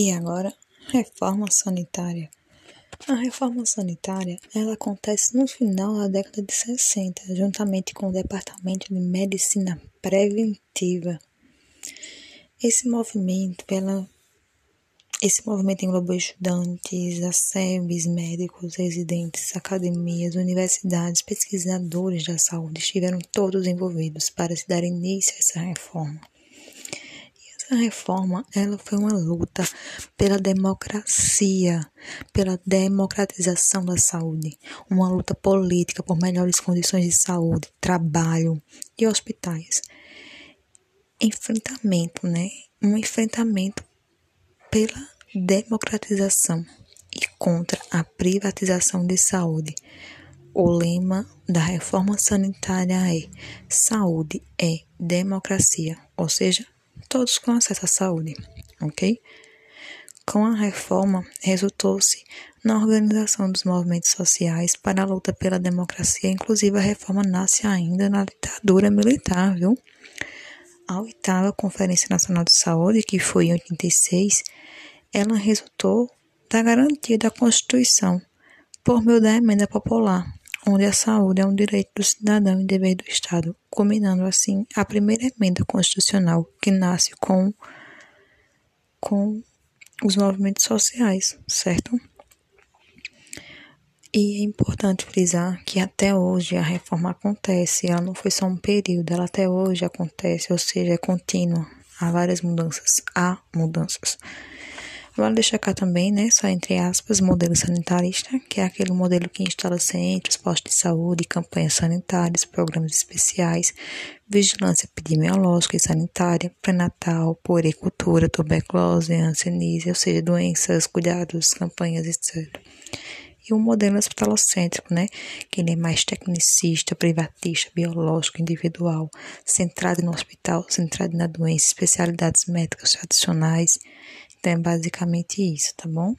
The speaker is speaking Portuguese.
E agora, reforma sanitária. A reforma sanitária, ela acontece no final da década de 60, juntamente com o Departamento de Medicina Preventiva. Esse movimento, ela, esse movimento englobou estudantes, ASEBs, médicos, residentes, academias, universidades, pesquisadores da saúde, estiveram todos envolvidos para se dar início a essa reforma. Essa reforma, ela foi uma luta pela democracia, pela democratização da saúde, uma luta política por melhores condições de saúde, trabalho e hospitais. Enfrentamento, né? Um enfrentamento pela democratização e contra a privatização de saúde. O lema da reforma sanitária é: saúde é democracia, ou seja, todos com acesso à saúde, ok? Com a reforma, resultou-se na organização dos movimentos sociais para a luta pela democracia, inclusive a reforma nasce ainda na ditadura militar, viu? A oitava Conferência Nacional de Saúde, que foi em 86, ela resultou da garantia da Constituição por meio da emenda popular, onde a saúde é um direito do cidadão e dever do Estado, culminando assim a primeira emenda constitucional que nasce com, com os movimentos sociais, certo? E é importante frisar que até hoje a reforma acontece, ela não foi só um período, ela até hoje acontece, ou seja, é contínua. Há várias mudanças, há mudanças. Vale destacar também, né, só entre aspas, modelo sanitarista, que é aquele modelo que instala centros, postos de saúde, campanhas sanitárias, programas especiais, vigilância epidemiológica e sanitária, pré-natal, puericultura, tuberculose, hanseníase, ou seja, doenças, cuidados, campanhas, etc. E o modelo hospitalocêntrico, né, que ele é mais tecnicista, privatista, biológico, individual, centrado no hospital, centrado na doença, especialidades médicas tradicionais, então é basicamente isso, tá bom?